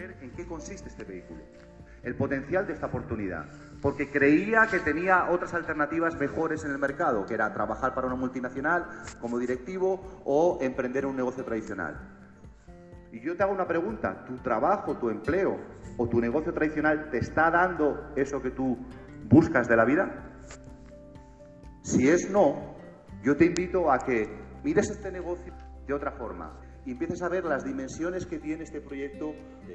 aprender en qué consiste este vehículo, el potencial de esta oportunidad, porque creía que tenía otras alternativas mejores en el mercado, que era trabajar para una multinacional como directivo o emprender un negocio tradicional. Y yo te hago una pregunta, ¿tu trabajo, tu empleo o tu negocio tradicional te está dando eso que tú buscas de la vida? Si es no, yo te invito a que mires este negocio de otra forma y empieces a ver las dimensiones que tiene este proyecto.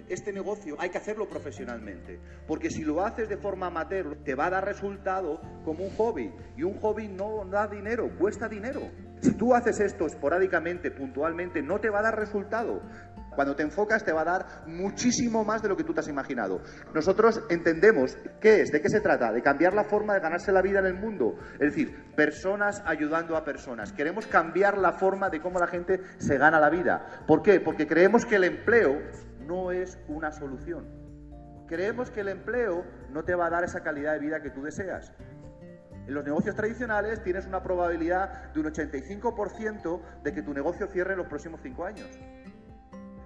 Este negocio hay que hacerlo profesionalmente, porque si lo haces de forma amateur te va a dar resultado como un hobby y un hobby no da dinero, cuesta dinero. Si tú haces esto esporádicamente, puntualmente, no te va a dar resultado. Cuando te enfocas te va a dar muchísimo más de lo que tú te has imaginado. Nosotros entendemos qué es, de qué se trata, de cambiar la forma de ganarse la vida en el mundo. Es decir, personas ayudando a personas. Queremos cambiar la forma de cómo la gente se gana la vida. ¿Por qué? Porque creemos que el empleo no es una solución. Creemos que el empleo no te va a dar esa calidad de vida que tú deseas. En los negocios tradicionales tienes una probabilidad de un 85% de que tu negocio cierre en los próximos cinco años.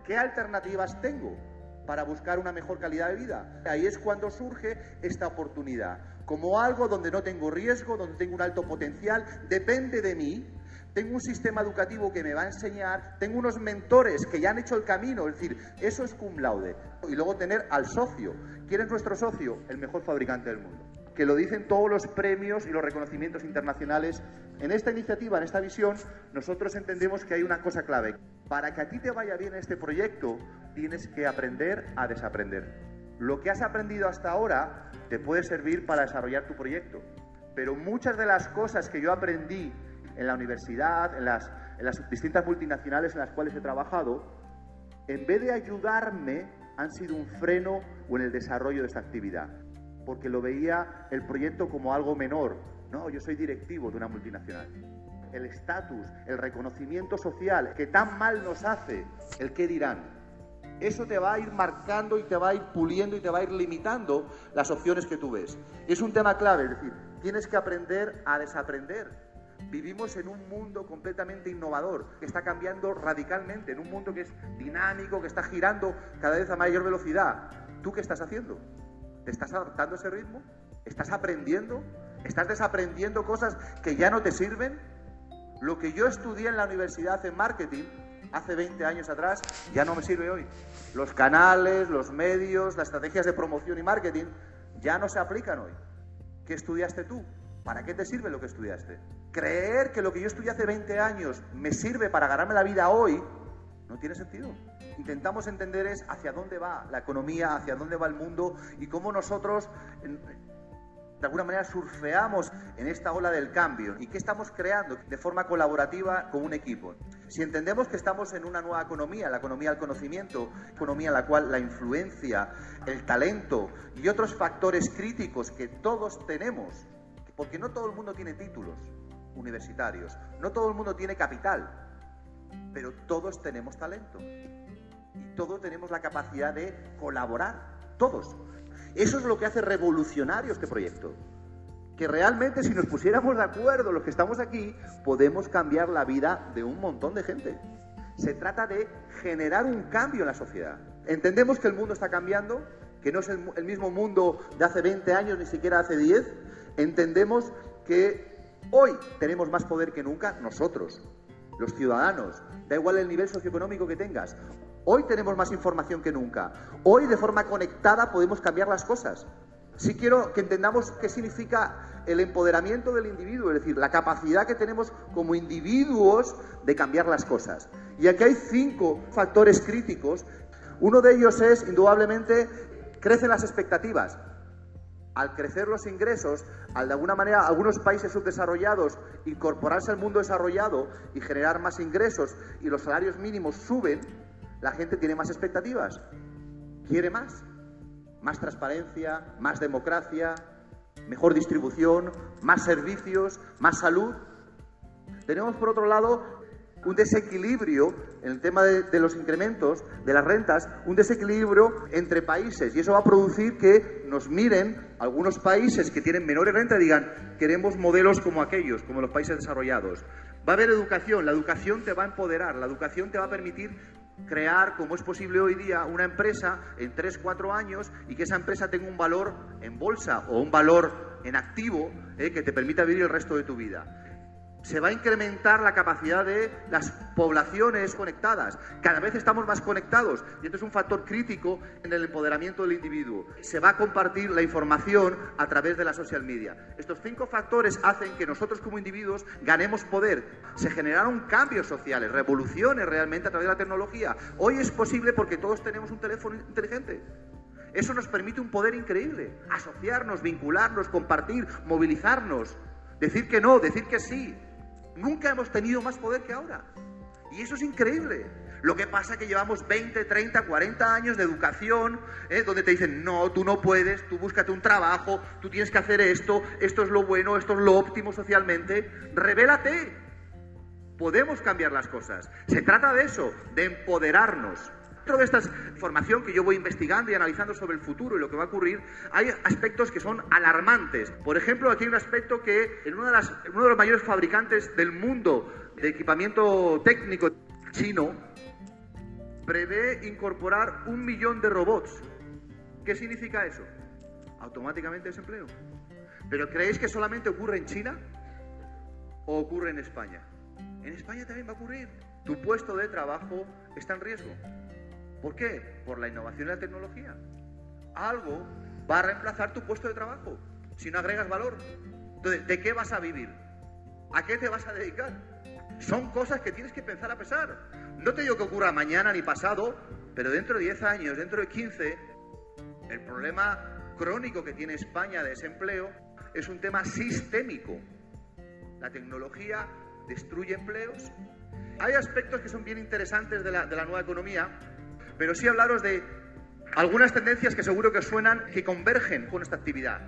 ¿Qué alternativas tengo para buscar una mejor calidad de vida? Ahí es cuando surge esta oportunidad. Como algo donde no tengo riesgo, donde tengo un alto potencial, depende de mí. Tengo un sistema educativo que me va a enseñar, tengo unos mentores que ya han hecho el camino, es decir, eso es cum laude. Y luego tener al socio. ¿Quién es nuestro socio? El mejor fabricante del mundo que lo dicen todos los premios y los reconocimientos internacionales. En esta iniciativa, en esta visión, nosotros entendemos que hay una cosa clave. Para que a ti te vaya bien este proyecto, tienes que aprender a desaprender. Lo que has aprendido hasta ahora te puede servir para desarrollar tu proyecto. Pero muchas de las cosas que yo aprendí en la universidad, en las, distintas multinacionales en las cuales he trabajado, en vez de ayudarme, han sido un freno o en el desarrollo de esta actividad porque lo veía el proyecto como algo menor. No, yo soy directivo de una multinacional. El estatus, el reconocimiento social que tan mal nos hace, el qué dirán. Eso te va a ir marcando y te va a ir puliendo y te va a ir limitando las opciones que tú ves. Es un tema clave, es decir, tienes que aprender a desaprender. Vivimos en un mundo completamente innovador, que está cambiando radicalmente, en un mundo que es dinámico, que está girando cada vez a mayor velocidad. ¿Tú qué estás haciendo? ¿Te estás adaptando a ese ritmo? ¿Estás aprendiendo? ¿Estás desaprendiendo cosas que ya no te sirven? Lo que yo estudié en la universidad en marketing hace 20 años atrás ya no me sirve hoy. Los canales, los medios, las estrategias de promoción y marketing ya no se aplican hoy. ¿Qué estudiaste tú? ¿Para qué te sirve lo que estudiaste? Creer que lo que yo estudié hace 20 años me sirve para ganarme la vida hoy no tiene sentido. Intentamos entender es hacia dónde va la economía, hacia dónde va el mundo y cómo nosotros de alguna manera surfeamos en esta ola del cambio y qué estamos creando de forma colaborativa con un equipo. Si entendemos que estamos en una nueva economía, la economía del conocimiento, economía en la cual la influencia, el talento y otros factores críticos que todos tenemos, porque no todo el mundo tiene títulos universitarios, no todo el mundo tiene capital, pero todos tenemos talento y todos tenemos la capacidad de colaborar, todos. Eso es lo que hace revolucionario este proyecto. Que realmente si nos pusiéramos de acuerdo los que estamos aquí, podemos cambiar la vida de un montón de gente. Se trata de generar un cambio en la sociedad. Entendemos que el mundo está cambiando, que no es el, mismo mundo de hace 20 años, ni siquiera hace 10. Entendemos que hoy tenemos más poder que nunca nosotros, los ciudadanos, da igual el nivel socioeconómico que tengas. Hoy tenemos más información que nunca. Hoy de forma conectada podemos cambiar las cosas. Si quiero que entendamos qué significa el empoderamiento del individuo, es decir, la capacidad que tenemos como individuos de cambiar las cosas. Y aquí hay cinco factores críticos. Uno de ellos es, indudablemente, crecen las expectativas al crecer los ingresos, al de alguna manera algunos países subdesarrollados incorporarse al mundo desarrollado y generar más ingresos y los salarios mínimos suben, la gente tiene más expectativas, quiere más, más transparencia, más democracia, mejor distribución, más servicios, más salud. Tenemos por otro lado un desequilibrio en el tema de, los incrementos de las rentas, un desequilibrio entre países. Y eso va a producir que nos miren algunos países que tienen menores rentas y digan, queremos modelos como aquellos, como los países desarrollados. Va a haber educación, la educación te va a empoderar, la educación te va a permitir crear, como es posible hoy día, una empresa en 3, 4 años y que esa empresa tenga un valor en bolsa o un valor en activo eh, que te permita vivir el resto de tu vida se va a incrementar la capacidad de las poblaciones conectadas. Cada vez estamos más conectados y esto es un factor crítico en el empoderamiento del individuo. Se va a compartir la información a través de la social media. Estos cinco factores hacen que nosotros como individuos ganemos poder. Se generaron cambios sociales, revoluciones realmente a través de la tecnología. Hoy es posible porque todos tenemos un teléfono inteligente. Eso nos permite un poder increíble. Asociarnos, vincularnos, compartir, movilizarnos. Decir que no, decir que sí. Nunca hemos tenido más poder que ahora. Y eso es increíble. Lo que pasa es que llevamos 20, 30, 40 años de educación, ¿eh? donde te dicen, no, tú no puedes, tú búscate un trabajo, tú tienes que hacer esto, esto es lo bueno, esto es lo óptimo socialmente. Revélate. Podemos cambiar las cosas. Se trata de eso, de empoderarnos. De esta formación que yo voy investigando y analizando sobre el futuro y lo que va a ocurrir, hay aspectos que son alarmantes. Por ejemplo, aquí hay un aspecto que en una de las, uno de los mayores fabricantes del mundo de equipamiento técnico chino prevé incorporar un millón de robots. ¿Qué significa eso? Automáticamente desempleo. ¿Pero creéis que solamente ocurre en China o ocurre en España? En España también va a ocurrir. Tu puesto de trabajo está en riesgo. ¿Por qué? Por la innovación y la tecnología. Algo va a reemplazar tu puesto de trabajo si no agregas valor. Entonces, ¿de qué vas a vivir? ¿A qué te vas a dedicar? Son cosas que tienes que pensar a pesar. No te digo que ocurra mañana ni pasado, pero dentro de 10 años, dentro de 15, el problema crónico que tiene España de desempleo es un tema sistémico. La tecnología destruye empleos. Hay aspectos que son bien interesantes de la, de la nueva economía pero sí hablaros de algunas tendencias que seguro que suenan, que convergen con esta actividad.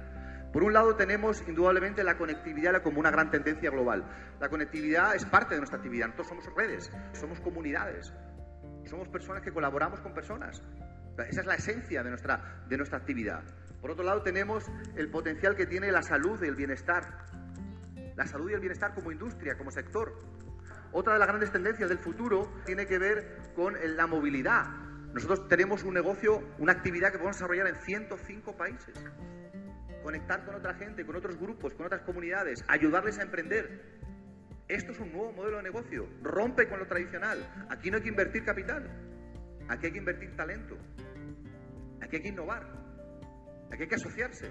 Por un lado tenemos indudablemente la conectividad como una gran tendencia global. La conectividad es parte de nuestra actividad. Nosotros somos redes, somos comunidades, somos personas que colaboramos con personas. Esa es la esencia de nuestra, de nuestra actividad. Por otro lado tenemos el potencial que tiene la salud y el bienestar. La salud y el bienestar como industria, como sector. Otra de las grandes tendencias del futuro tiene que ver con la movilidad, nosotros tenemos un negocio, una actividad que podemos desarrollar en 105 países. Conectar con otra gente, con otros grupos, con otras comunidades, ayudarles a emprender. Esto es un nuevo modelo de negocio. Rompe con lo tradicional. Aquí no hay que invertir capital. Aquí hay que invertir talento. Aquí hay que innovar. Aquí hay que asociarse.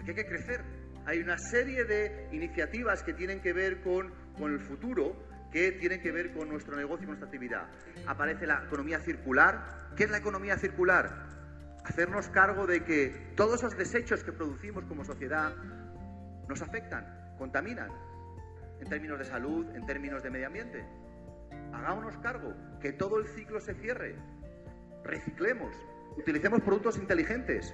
Aquí hay que crecer. Hay una serie de iniciativas que tienen que ver con, con el futuro que tienen que ver con nuestro negocio y nuestra actividad. Aparece la economía circular. ¿Qué es la economía circular? Hacernos cargo de que todos esos desechos que producimos como sociedad nos afectan, contaminan, en términos de salud, en términos de medio ambiente. Hagámonos cargo, que todo el ciclo se cierre, reciclemos, utilicemos productos inteligentes,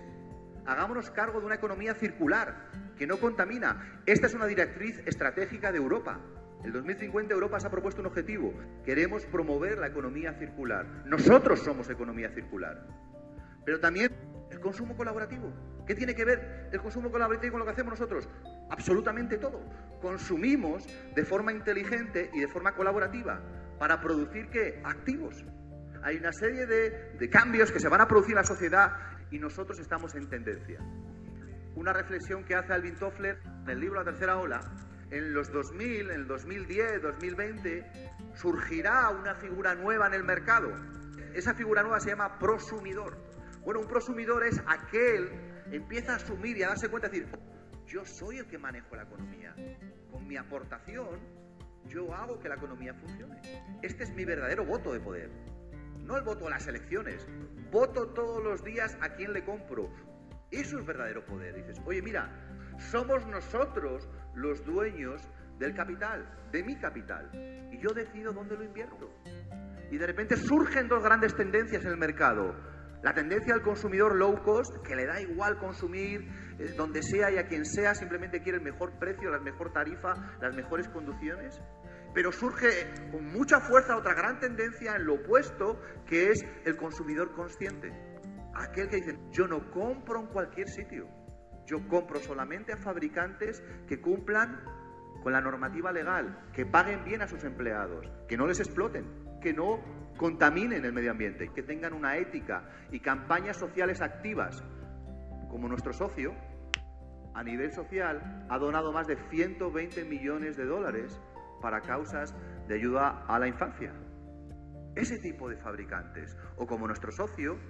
hagámonos cargo de una economía circular que no contamina. Esta es una directriz estratégica de Europa. El 2050 Europa se ha propuesto un objetivo. Queremos promover la economía circular. Nosotros somos economía circular. Pero también el consumo colaborativo. ¿Qué tiene que ver el consumo colaborativo con lo que hacemos nosotros? Absolutamente todo. Consumimos de forma inteligente y de forma colaborativa para producir qué? Activos. Hay una serie de, de cambios que se van a producir en la sociedad y nosotros estamos en tendencia. Una reflexión que hace Alvin Toffler en el libro La Tercera Ola en los 2000, en el 2010, 2020, surgirá una figura nueva en el mercado. Esa figura nueva se llama prosumidor. Bueno, un prosumidor es aquel que empieza a asumir y a darse cuenta de decir, yo soy el que manejo la economía. Con mi aportación, yo hago que la economía funcione. Este es mi verdadero voto de poder. No el voto a las elecciones. Voto todos los días a quien le compro. Eso es verdadero poder. Dices, oye, mira, somos nosotros los dueños del capital, de mi capital. Y yo decido dónde lo invierto. Y de repente surgen dos grandes tendencias en el mercado. La tendencia al consumidor low cost, que le da igual consumir eh, donde sea y a quien sea, simplemente quiere el mejor precio, la mejor tarifa, las mejores condiciones. Pero surge con mucha fuerza otra gran tendencia en lo opuesto, que es el consumidor consciente. Aquel que dice, yo no compro en cualquier sitio. Yo compro solamente a fabricantes que cumplan con la normativa legal, que paguen bien a sus empleados, que no les exploten, que no contaminen el medio ambiente, que tengan una ética y campañas sociales activas, como nuestro socio, a nivel social, ha donado más de 120 millones de dólares para causas de ayuda a la infancia. Ese tipo de fabricantes, o como nuestro socio,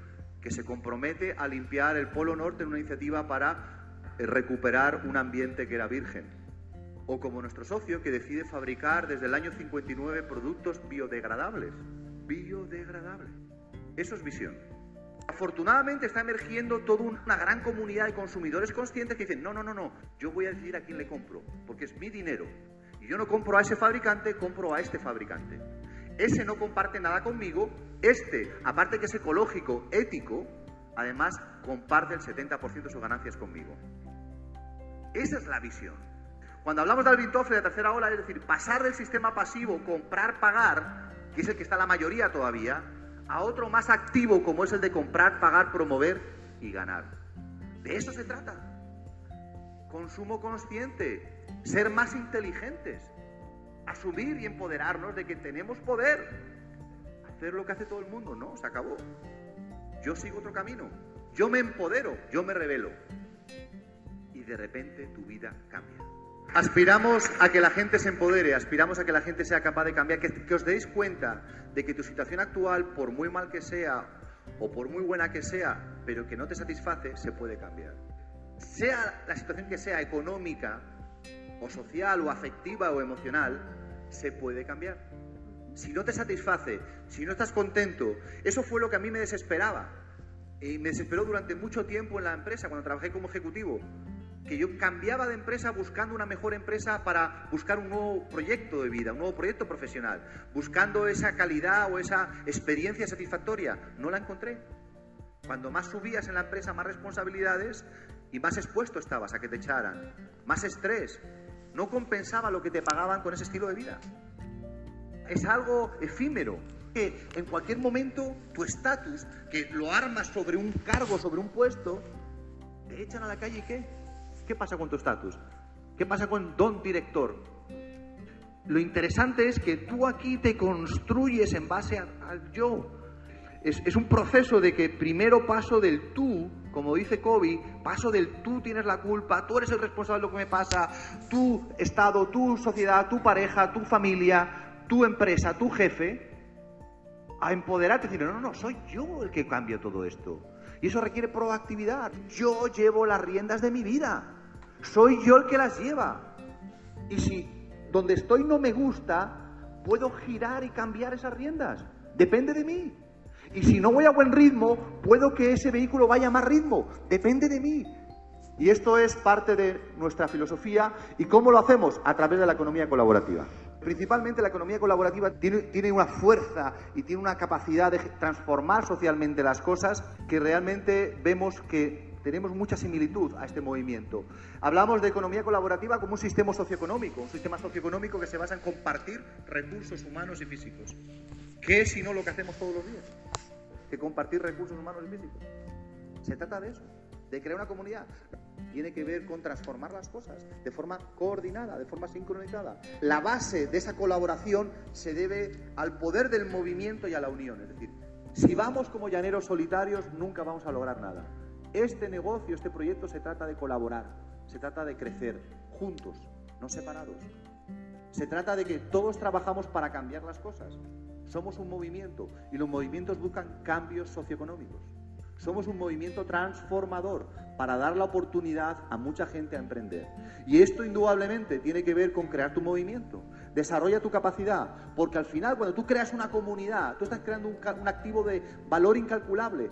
que se compromete a limpiar el Polo Norte en una iniciativa para recuperar un ambiente que era virgen. O como nuestro socio que decide fabricar desde el año 59 productos biodegradables. Biodegradable. Eso es visión. Afortunadamente está emergiendo toda una gran comunidad de consumidores conscientes que dicen, no, no, no, no, yo voy a decidir a quién le compro, porque es mi dinero. Y yo no compro a ese fabricante, compro a este fabricante. Ese no comparte nada conmigo, este, aparte que es ecológico, ético, además comparte el 70% de sus ganancias conmigo. Esa es la visión. Cuando hablamos de Alvin Toffler de tercera ola, es decir, pasar del sistema pasivo, comprar, pagar, que es el que está la mayoría todavía, a otro más activo como es el de comprar, pagar, promover y ganar. De eso se trata. Consumo consciente, ser más inteligentes, asumir y empoderarnos de que tenemos poder. Hacer lo que hace todo el mundo, no, se acabó. Yo sigo otro camino. Yo me empodero, yo me revelo. Y de repente tu vida cambia. Aspiramos a que la gente se empodere, aspiramos a que la gente sea capaz de cambiar, que, os deis cuenta de que tu situación actual, por muy mal que sea o por muy buena que sea, pero que no te satisface, se puede cambiar. Sea la situación que sea económica, o social, o afectiva, o emocional, se puede cambiar. Si no te satisface, si no estás contento, eso fue lo que a mí me desesperaba. Y me desesperó durante mucho tiempo en la empresa, cuando trabajé como ejecutivo, que yo cambiaba de empresa buscando una mejor empresa para buscar un nuevo proyecto de vida, un nuevo proyecto profesional, buscando esa calidad o esa experiencia satisfactoria. No la encontré. Cuando más subías en la empresa, más responsabilidades y más expuesto estabas a que te echaran, más estrés, no compensaba lo que te pagaban con ese estilo de vida. Es algo efímero, que en cualquier momento tu estatus, que lo armas sobre un cargo, sobre un puesto, te echan a la calle y ¿qué? ¿Qué pasa con tu estatus? ¿Qué pasa con don director? Lo interesante es que tú aquí te construyes en base al yo. Es, es, un proceso de que primero paso del tú como dice Kobe, paso del tú tienes la culpa, tú eres el responsable de lo que me pasa, tu Estado, tu sociedad, tu pareja, tu familia, tu empresa, tu jefe, a empoderarte y decir, no, no, no, soy yo el que cambia todo esto. Y eso requiere proactividad. Yo llevo las riendas de mi vida. Soy yo el que las lleva. Y si donde estoy no me gusta, puedo girar y cambiar esas riendas. Depende de mí. Y si no voy a buen ritmo, puedo que ese vehículo vaya a más ritmo. Depende de mí. Y esto es parte de nuestra filosofía. ¿Y cómo lo hacemos? A través de la economía colaborativa. Principalmente la economía colaborativa tiene, una fuerza y tiene una capacidad de transformar socialmente las cosas que realmente vemos que tenemos mucha similitud a este movimiento. Hablamos de economía colaborativa como un sistema socioeconómico, un sistema socioeconómico que se basa en compartir recursos humanos y físicos. ¿Qué es si no lo que hacemos todos los días? Que compartir recursos humanos y físicos. Se trata de eso, de crear una comunidad. Tiene que ver con transformar las cosas de forma coordinada, de forma sincronizada. La base de esa colaboración se debe al poder del movimiento y a la unión. Es decir, si vamos como llaneros solitarios, nunca vamos a lograr nada. Este negocio, este proyecto se trata de colaborar, se trata de crecer juntos, no separados. Se trata de que todos trabajamos para cambiar las cosas. Somos un movimiento y los movimientos buscan cambios socioeconómicos. Somos un movimiento transformador para dar la oportunidad a mucha gente a emprender. Y esto indudablemente tiene que ver con crear tu movimiento. Desarrolla tu capacidad, porque al final cuando tú creas una comunidad, tú estás creando un, un activo de valor incalculable.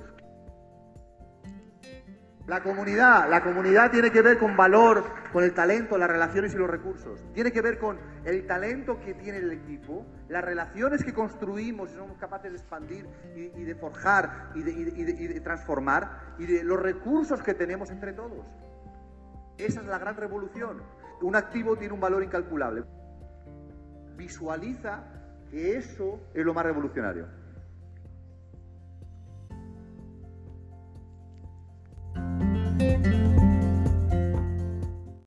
La comunidad, la comunidad tiene que ver con valor, con el talento, las relaciones y los recursos. Tiene que ver con el talento que tiene el equipo, las relaciones que construimos y somos capaces de expandir y, de forjar y de, y de transformar y de los recursos que tenemos entre todos. Esa es la gran revolución. Un activo tiene un valor incalculable. Visualiza que eso es lo más revolucionario.